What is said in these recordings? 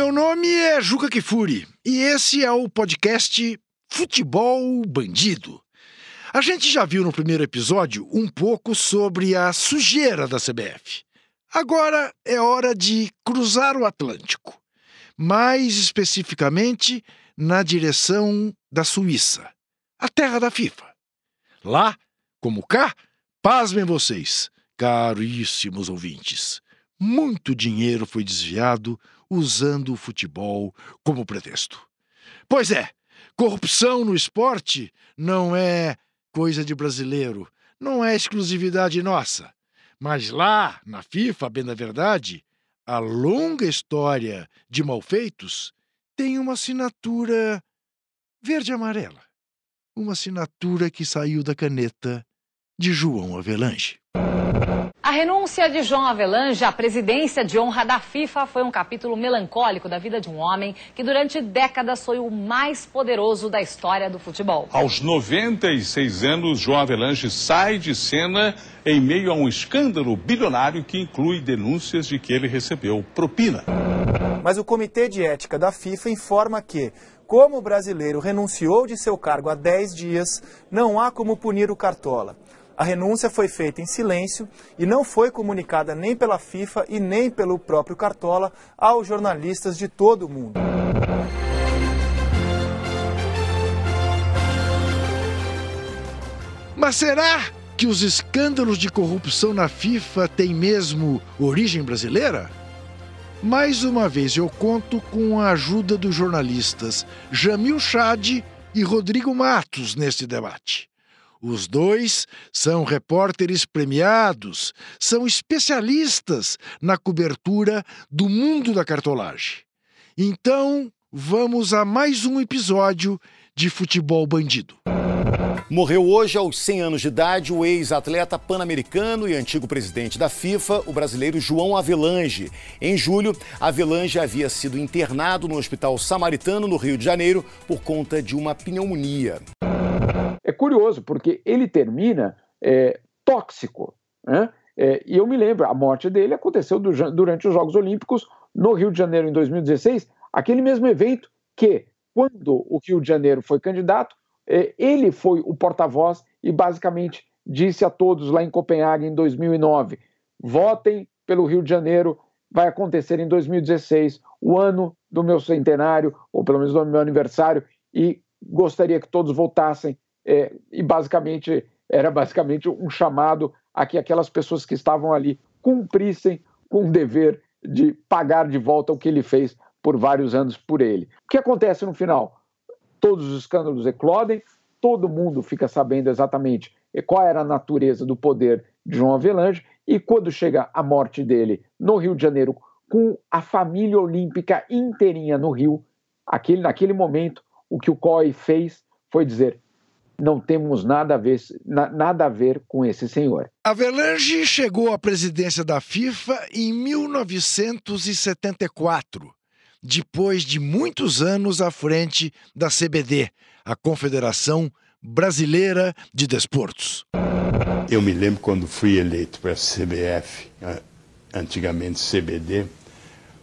Meu nome é Juca Kifuri e esse é o podcast Futebol Bandido. A gente já viu no primeiro episódio um pouco sobre a sujeira da CBF. Agora é hora de cruzar o Atlântico, mais especificamente na direção da Suíça, a terra da FIFA. Lá, como cá, pasmem vocês, caríssimos ouvintes, muito dinheiro foi desviado usando o futebol como pretexto. Pois é, corrupção no esporte não é coisa de brasileiro, não é exclusividade nossa. Mas lá, na FIFA, bem da verdade, a longa história de malfeitos tem uma assinatura verde-amarela. Uma assinatura que saiu da caneta de João Avelange. A renúncia de João Avelange à presidência de honra da FIFA foi um capítulo melancólico da vida de um homem que durante décadas foi o mais poderoso da história do futebol. Aos 96 anos, João Avelange sai de cena em meio a um escândalo bilionário que inclui denúncias de que ele recebeu propina. Mas o Comitê de Ética da FIFA informa que, como o brasileiro renunciou de seu cargo há 10 dias, não há como punir o Cartola. A renúncia foi feita em silêncio e não foi comunicada nem pela FIFA e nem pelo próprio Cartola aos jornalistas de todo o mundo. Mas será que os escândalos de corrupção na FIFA têm mesmo origem brasileira? Mais uma vez eu conto com a ajuda dos jornalistas Jamil Chad e Rodrigo Matos neste debate. Os dois são repórteres premiados, são especialistas na cobertura do mundo da cartolagem. Então, vamos a mais um episódio de Futebol Bandido. Morreu hoje, aos 100 anos de idade, o ex-atleta pan-americano e antigo presidente da FIFA, o brasileiro João Avelange. Em julho, Avelange havia sido internado no Hospital Samaritano, no Rio de Janeiro, por conta de uma pneumonia curioso, porque ele termina é, tóxico. Né? É, e eu me lembro, a morte dele aconteceu do, durante os Jogos Olímpicos no Rio de Janeiro em 2016, aquele mesmo evento que, quando o Rio de Janeiro foi candidato, é, ele foi o porta-voz e basicamente disse a todos lá em Copenhague em 2009: votem pelo Rio de Janeiro, vai acontecer em 2016, o ano do meu centenário, ou pelo menos do meu aniversário, e gostaria que todos votassem é, e basicamente era basicamente um chamado a que aquelas pessoas que estavam ali cumprissem com o dever de pagar de volta o que ele fez por vários anos por ele. O que acontece no final? Todos os escândalos eclodem, todo mundo fica sabendo exatamente qual era a natureza do poder de João Avelange, e quando chega a morte dele no Rio de Janeiro, com a família olímpica inteirinha no Rio, aquele, naquele momento, o que o COI fez foi dizer: não temos nada a ver, na, nada a ver com esse senhor. Avelange chegou à presidência da FIFA em 1974, depois de muitos anos à frente da CBD, a Confederação Brasileira de Desportos. Eu me lembro quando fui eleito para a CBF, antigamente CBD,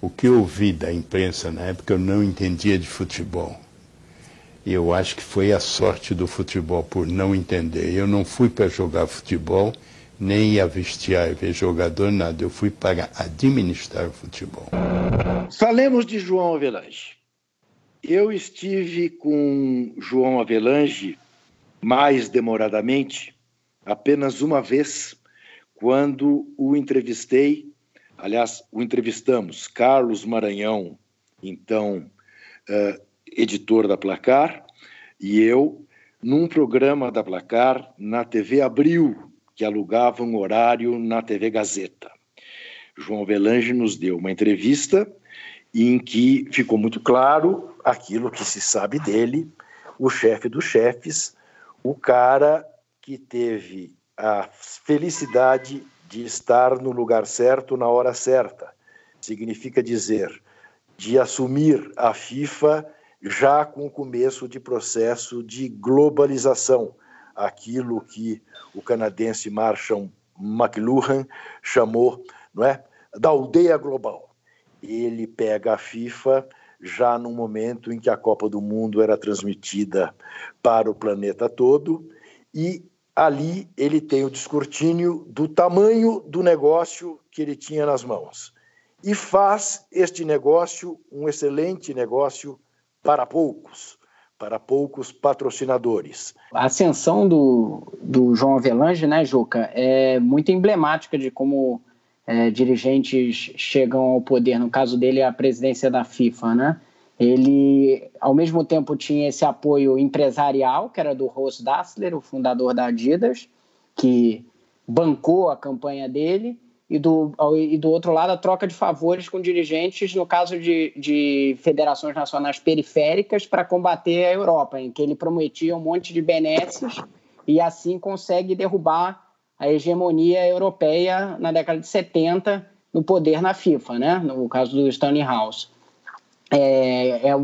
o que eu ouvi da imprensa na época eu não entendia de futebol eu acho que foi a sorte do futebol por não entender. Eu não fui para jogar futebol, nem ia vestiar e ver jogador, nada. Eu fui para administrar o futebol. Falemos de João Avelange. Eu estive com João Avelange mais demoradamente, apenas uma vez, quando o entrevistei, aliás, o entrevistamos, Carlos Maranhão, então uh, editor da Placar, e eu, num programa da Placar na TV Abril, que alugava um horário na TV Gazeta. João Velange nos deu uma entrevista em que ficou muito claro aquilo que se sabe dele, o chefe dos chefes, o cara que teve a felicidade de estar no lugar certo na hora certa. Significa dizer, de assumir a FIFA já com o começo de processo de globalização, aquilo que o canadense Marshall McLuhan chamou não é, da aldeia global. ele pega a FIFA já no momento em que a Copa do Mundo era transmitida para o planeta todo e ali ele tem o descortínio do tamanho do negócio que ele tinha nas mãos e faz este negócio um excelente negócio para poucos, para poucos patrocinadores. A ascensão do, do João Avelange, né, Juca, é muito emblemática de como é, dirigentes chegam ao poder, no caso dele, a presidência da FIFA, né? Ele, ao mesmo tempo, tinha esse apoio empresarial, que era do Ross Dassler, o fundador da Adidas, que bancou a campanha dele, e do, e do outro lado a troca de favores com dirigentes, no caso de, de federações nacionais periféricas, para combater a Europa, em que ele prometia um monte de benesses e assim consegue derrubar a hegemonia europeia na década de 70 no poder na FIFA, né? no caso do Stanley House. É, é,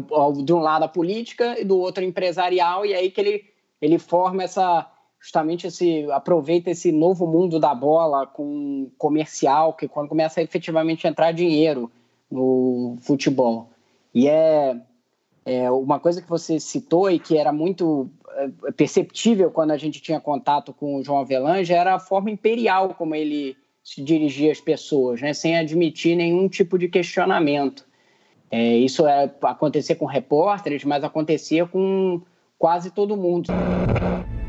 de um lado a política e do outro empresarial, e aí que ele, ele forma essa justamente esse aproveita esse novo mundo da bola com comercial, que quando começa a efetivamente entrar dinheiro no futebol. E é, é uma coisa que você citou e que era muito é, perceptível quando a gente tinha contato com o João Avelange era a forma imperial como ele se dirigia às pessoas, né, sem admitir nenhum tipo de questionamento. É, isso é acontecer com repórteres, mas acontecia com quase todo mundo.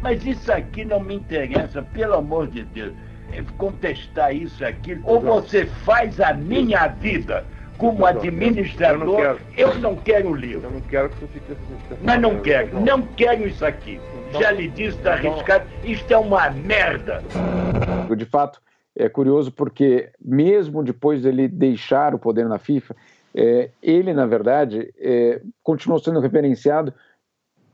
Mas isso aqui não me interessa, pelo amor de Deus. É contestar isso aqui, ou você faz a minha vida como administrador, eu não, quero o livro. Eu não quero que você fique assim. Mas não quero, não quero isso aqui. Já lhe disse, está arriscado, isto é uma merda. De fato, é curioso porque mesmo depois dele deixar o poder na FIFA, é, ele, na verdade, é, continuou sendo referenciado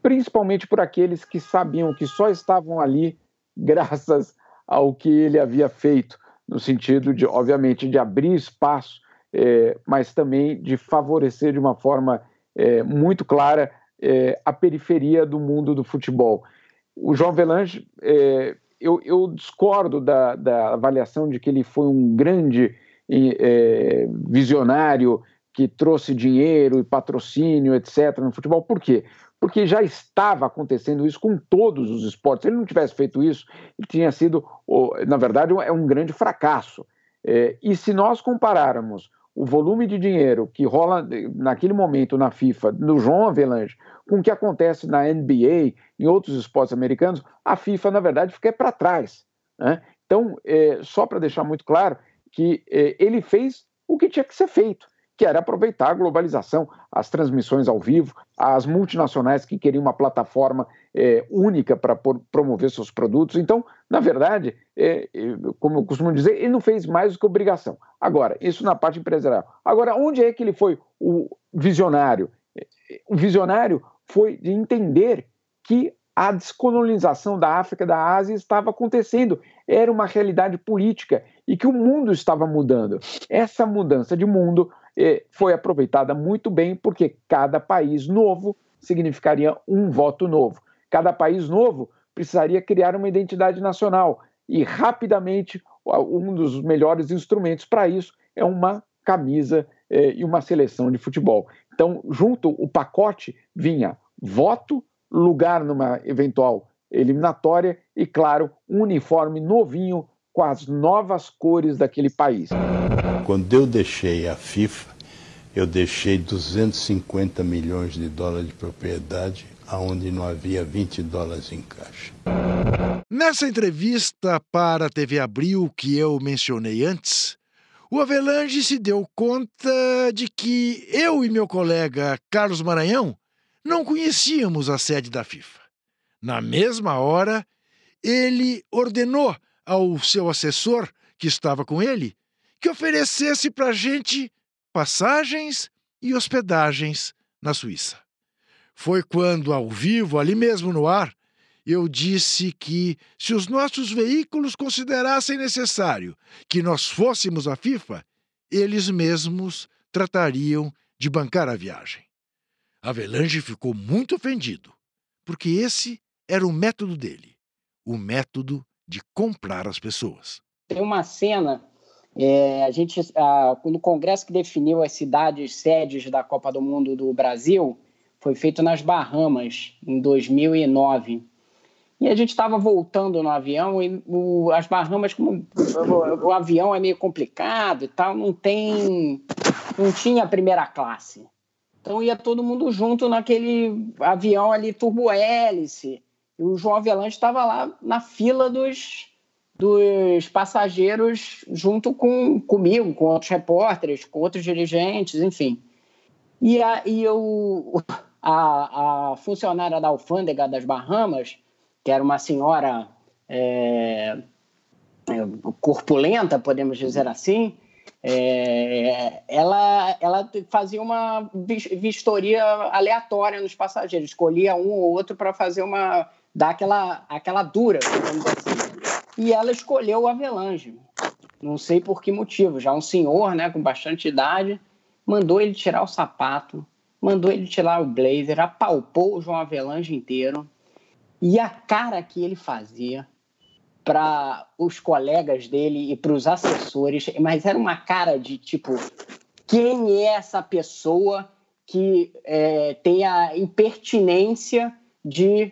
principalmente por aqueles que sabiam que só estavam ali graças ao que ele havia feito, no sentido de, obviamente, de abrir espaço, é, mas também de favorecer de uma forma é, muito clara é, a periferia do mundo do futebol. O João Velange, é, eu, eu, discordo da, da, avaliação de que ele foi um grande é, visionário que trouxe dinheiro e patrocínio, etc., no futebol. Por quê? Porque já estava acontecendo isso com todos os esportes. Se ele não tivesse feito isso, ele tinha sido, na verdade, é um grande fracasso. É, e se nós compararmos o volume de dinheiro que rola naquele momento na FIFA, no João Avelange, com o que acontece na NBA, em outros esportes americanos, a FIFA, na verdade, fica para trás. Né? Então, é, só para deixar muito claro que é, ele fez o que tinha que ser feito que era aproveitar a globalização, as transmissões ao vivo, as multinacionais que queriam uma plataforma é, única para promover seus produtos. Então, na verdade, é, como eu costumo dizer, ele não fez mais do que obrigação. Agora, isso na parte empresarial. Agora, onde é que ele foi o visionário? O visionário foi de entender que a descolonização da África, da Ásia estava acontecendo, era uma realidade política e que o mundo estava mudando. Essa mudança de mundo foi aproveitada muito bem, porque cada país novo significaria um voto novo. Cada país novo precisaria criar uma identidade nacional e rapidamente um dos melhores instrumentos para isso é uma camisa eh, e uma seleção de futebol. Então, junto o pacote vinha voto, lugar numa eventual eliminatória e, claro, um uniforme novinho com as novas cores daquele país. Quando eu deixei a FIFA, eu deixei 250 milhões de dólares de propriedade, aonde não havia 20 dólares em caixa. Nessa entrevista para a TV Abril que eu mencionei antes, o Avelange se deu conta de que eu e meu colega Carlos Maranhão não conhecíamos a sede da FIFA. Na mesma hora, ele ordenou ao seu assessor, que estava com ele, que oferecesse para a gente passagens e hospedagens na Suíça. Foi quando, ao vivo, ali mesmo no ar, eu disse que, se os nossos veículos considerassem necessário que nós fôssemos à FIFA, eles mesmos tratariam de bancar a viagem. Avelange ficou muito ofendido, porque esse era o método dele o método de comprar as pessoas. Tem uma cena É, a gente, no congresso que definiu as cidades sedes da Copa do Mundo do Brasil, foi feito nas Bahamas, em 2009. E a gente estava voltando no avião e o, as Bahamas, como o, o, avião é meio complicado e tal, não tem, não tinha primeira classe. Então ia todo mundo junto naquele avião ali turbo-hélice. E o João Avelange estava lá na fila dos, dos passageiros junto com comigo, com outros repórteres, com outros dirigentes, enfim. E, a, e eu, a, a funcionária da alfândega das Bahamas, que era uma senhora é, é corpulenta, podemos dizer assim, é, ela, ela fazia uma vistoria aleatória nos passageiros, escolhia um ou outro para fazer uma dar aquela, aquela dura, digamos assim. E ela escolheu o Avelange. Não sei por que motivo, já um senhor, né, com bastante idade, mandou ele tirar o sapato, mandou ele tirar o blazer, apalpou o João Avelange inteiro. E a cara que ele fazia para os colegas dele e para os assessores, mas era uma cara de tipo: quem é essa pessoa que é, tem a impertinência de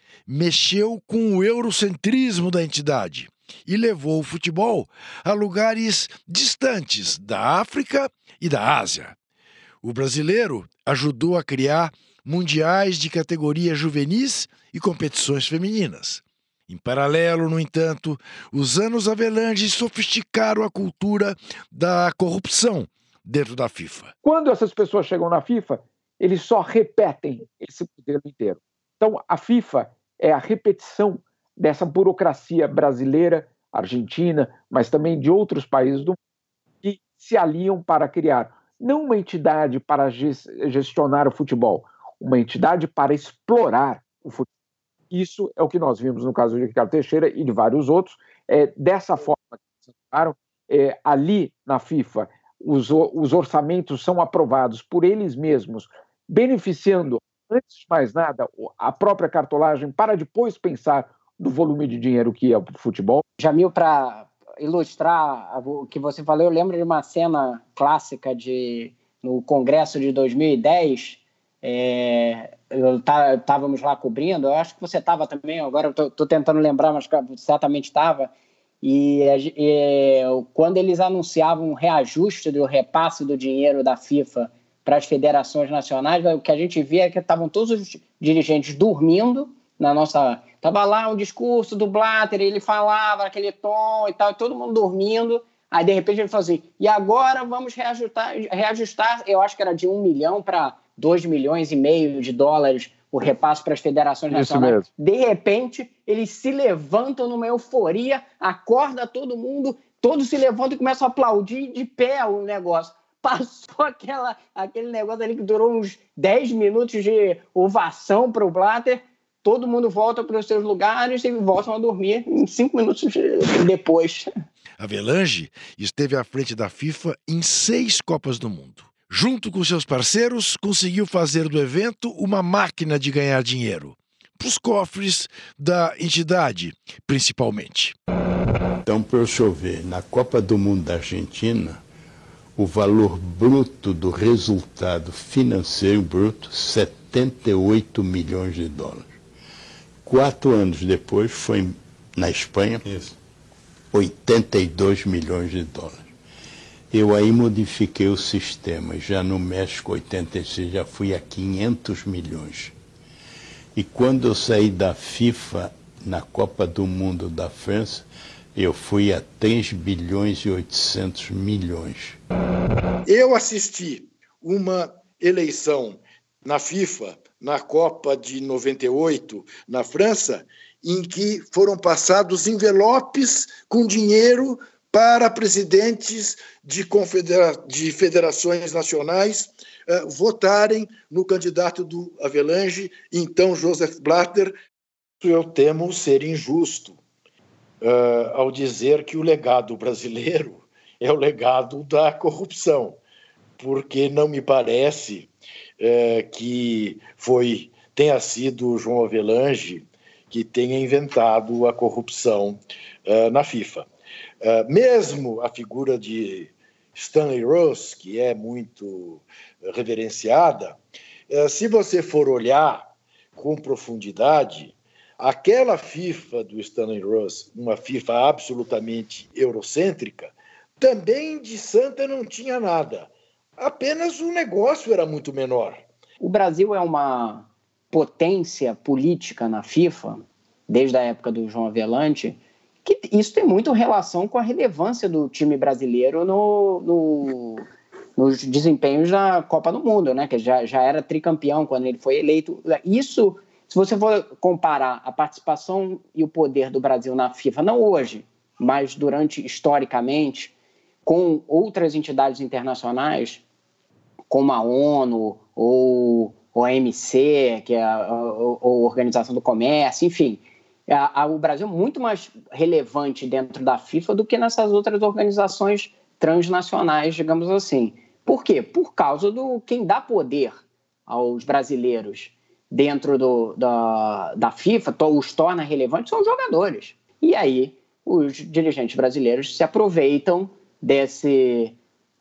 mexeu com o eurocentrismo da entidade e levou o futebol a lugares distantes da África e da Ásia. O brasileiro ajudou a criar mundiais de categoria juvenis e competições femininas. Em paralelo, no entanto, os anos Avelange sofisticaram a cultura da corrupção dentro da FIFA. Quando essas pessoas chegam na FIFA, eles só repetem esse modelo inteiro. Então, a FIFA é a repetição dessa burocracia brasileira, argentina, mas também de outros países do mundo, que se aliam para criar não uma entidade para gestionar o futebol, uma entidade para explorar o futebol. Isso é o que nós vimos no caso de Ricardo Teixeira e de vários outros. É, dessa forma que é, ali na FIFA, os, os orçamentos são aprovados por eles mesmos, beneficiando, antes de mais nada, a própria cartolagem, para depois pensar no volume de dinheiro que é o futebol. Jamil, para ilustrar o que você falou, eu lembro de uma cena clássica de no Congresso de 2010 é, estávamos lá cobrindo, eu acho que você estava também, agora eu estou tentando lembrar, mas certamente estava. E, e, quando eles anunciavam um reajuste do repasse do dinheiro da FIFA para as federações nacionais, o que a gente via é que estavam todos os dirigentes dormindo na nossa. Tava lá um discurso do Blatter, ele falava aquele tom e tal, e todo mundo dormindo. Aí, de repente, ele falou assim: e agora vamos reajustar, reajustar eu acho que era de um milhão para 2 milhões e meio de dólares o repasse para as federações nacionais. De repente, eles se levantam numa euforia, acorda todo mundo, todos se levantam e começam a aplaudir de pé o negócio. Passou aquela, aquele negócio ali que durou uns 10 minutos de ovação para o Blatter, todo mundo volta para os seus lugares e voltam a dormir em cinco minutos depois. Avelange esteve à frente da FIFA em seis Copas do Mundo junto com seus parceiros, conseguiu fazer do evento uma máquina de ganhar dinheiro. Para os cofres da entidade, principalmente. Então, para eu ver, na Copa do Mundo da Argentina, o valor bruto do resultado financeiro bruto, 78 milhões de dólares. Quatro anos depois, foi na Espanha, Isso. 82 milhões de dólares. Eu aí modifiquei o sistema. Já no México 86 já fui a 500 milhões. E quando eu saí da FIFA na Copa do Mundo da França, eu fui a 3 bilhões e 800 milhões. Eu assisti uma eleição na FIFA, na Copa de 98, na França, em que foram passados envelopes com dinheiro para presidentes de, confedera de federações nacionais uh, votarem no candidato do Avelange, então Joseph Blatter. Eu temo ser injusto uh, ao dizer que o legado brasileiro é o legado da corrupção, porque não me parece uh, que foi tenha sido João Avelange que tenha inventado a corrupção na FIFA. Uh, mesmo a figura de Stanley Rose, que é muito reverenciada, uh, se você for olhar com profundidade, aquela FIFA do Stanley Rose, uma FIFA absolutamente eurocêntrica, também de santa não tinha nada. Apenas o negócio era muito menor. O Brasil é uma potência política na FIFA, desde a época do João Avelante, que isso tem muito relação com a relevância do time brasileiro no, no, nos desempenhos da Copa do Mundo, né? Que já, já era tricampeão quando ele foi eleito. Isso, se você for comparar a participação e o poder do Brasil na FIFA, não hoje, mas durante historicamente, com outras entidades internacionais, como a ONU ou OMC, que é a, a, a Organização do Comércio, enfim, a, o Brasil é muito mais relevante dentro da FIFA do que nessas outras organizações transnacionais, digamos assim. Por quê? Por causa do quem dá poder aos brasileiros dentro do, da, da FIFA, os torna relevantes, são os jogadores. E aí os dirigentes brasileiros se aproveitam desse,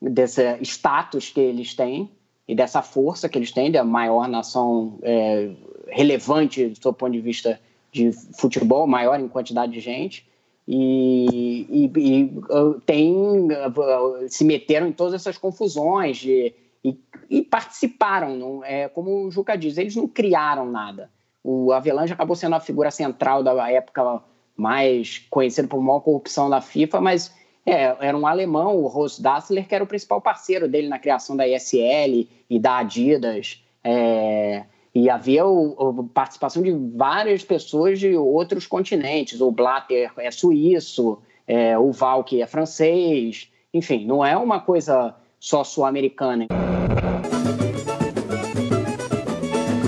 desse status que eles têm e dessa força que eles têm, da maior nação é, relevante do seu ponto de vista de futebol maior em quantidade de gente e, e, e uh, tem uh, se meteram em todas essas confusões de, e, e, participaram. Não, é, como o Juca diz, eles não criaram nada. O Avelange acabou sendo a figura central da época mais conhecida por maior corrupção da FIFA, mas é, era um alemão, o Horst Dassler, que era o principal parceiro dele na criação da ISL e da Adidas. É, e havia a participação de várias pessoas de outros continentes. O Blatter é suíço, é, o Valk é francês, enfim, não é uma coisa só sul-americana.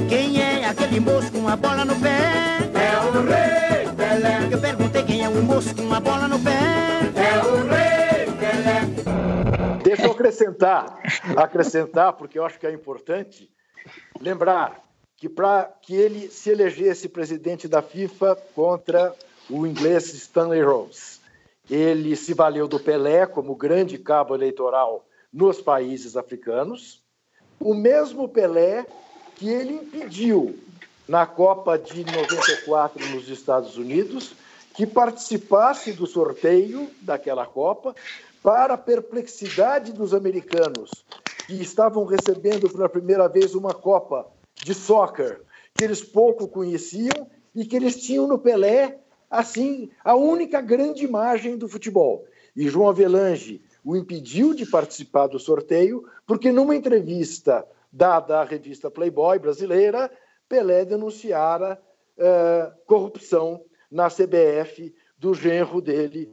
Quem é aquele moço com uma bola no pé? É o Rei Pelé. Eu perguntei quem é o moço com uma bola no pé? É o Rei Pelé. Deixa eu acrescentar, acrescentar, porque eu acho que é importante lembrar que para que ele se elegesse presidente da FIFA contra o inglês Stanley Rose. Ele se valeu do Pelé como grande cabo eleitoral nos países africanos, o mesmo Pelé que ele impediu na Copa de 94 nos Estados Unidos que participasse do sorteio daquela Copa para a perplexidade dos americanos que estavam recebendo pela primeira vez uma Copa de soccer que eles pouco conheciam e que eles tinham no Pelé, assim, a única grande imagem do futebol. E João Avelange o impediu de participar do sorteio, porque numa entrevista dada à revista Playboy brasileira, Pelé denunciara uh, corrupção na CBF do genro dele,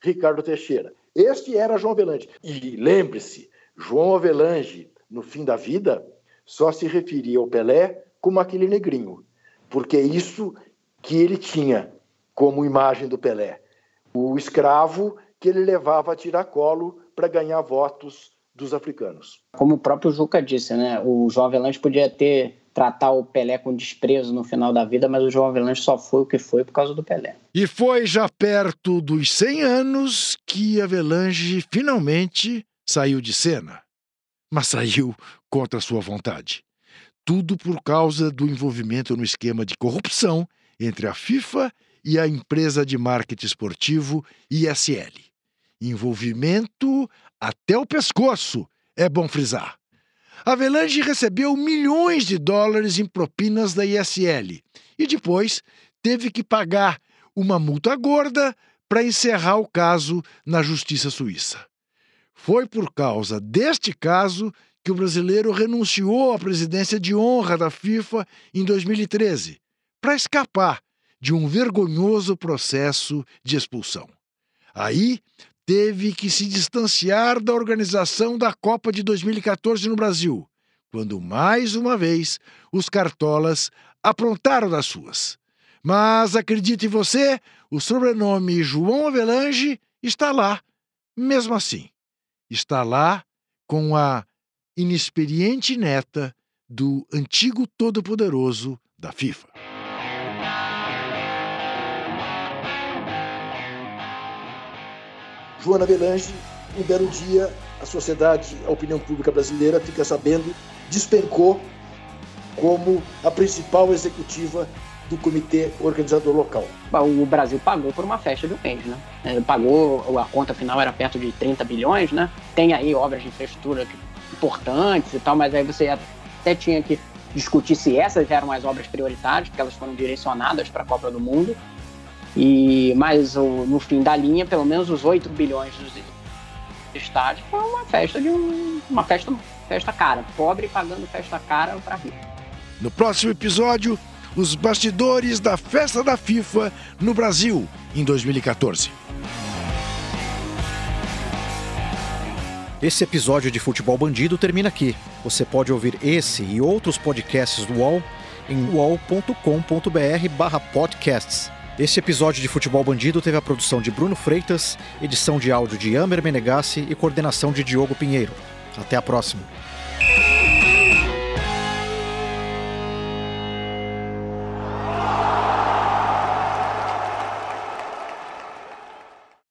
Ricardo Teixeira. Este era João Avelange. E lembre-se, João Avelange, no fim da vida, só se referia ao Pelé como aquele negrinho, porque é isso que ele tinha como imagem do Pelé. O escravo que ele levava a tiracolo para ganhar votos dos africanos. Como o próprio Juca disse, né? O João Avelange podia ter tratar o Pelé com desprezo no final da vida, mas o João Avelange só foi o que foi por causa do Pelé. E foi já perto dos 100 anos que Avelange finalmente saiu de cena. Mas saiu contra sua vontade. Tudo por causa do envolvimento no esquema de corrupção entre a FIFA e a empresa de marketing esportivo ISL. Envolvimento até o pescoço, é bom frisar. Avelange recebeu milhões de dólares em propinas da ISL e depois teve que pagar uma multa gorda para encerrar o caso na justiça suíça. Foi por causa deste caso que o brasileiro renunciou à presidência de honra da FIFA em 2013 para escapar de um vergonhoso processo de expulsão. Aí teve que se distanciar da organização da Copa de 2014 no Brasil, quando mais uma vez os cartolas aprontaram das suas. Mas acredite você, o sobrenome João Avelange está lá, mesmo assim. Está lá com a inexperiente neta do antigo todo-poderoso da FIFA. Joana Avelange, um belo dia, a sociedade, a opinião pública brasileira fica sabendo, despencou como a principal executiva do comitê organizador local. O Brasil pagou por uma festa de um mês, né? Ele pagou, a conta final era perto de 30 bilhões, né? Tem aí obras de infraestrutura importantes e tal, mas aí você até tinha que discutir se essas eram as obras prioritárias, porque elas foram direcionadas para a Copa do Mundo. E mas no fim da linha, pelo menos os 8 bilhões dos estádios foi uma festa de um, uma festa, festa cara, pobre pagando festa cara para rico. No próximo episódio, os bastidores da festa da FIFA no Brasil em 2014. Esse episódio de Futebol Bandido termina aqui. Você pode ouvir esse e outros podcasts do UOL em uol.com.br/podcasts. Esse episódio de Futebol Bandido teve a produção de Bruno Freitas, edição de áudio de Amer Menegassi e coordenação de Diogo Pinheiro. Até a próxima.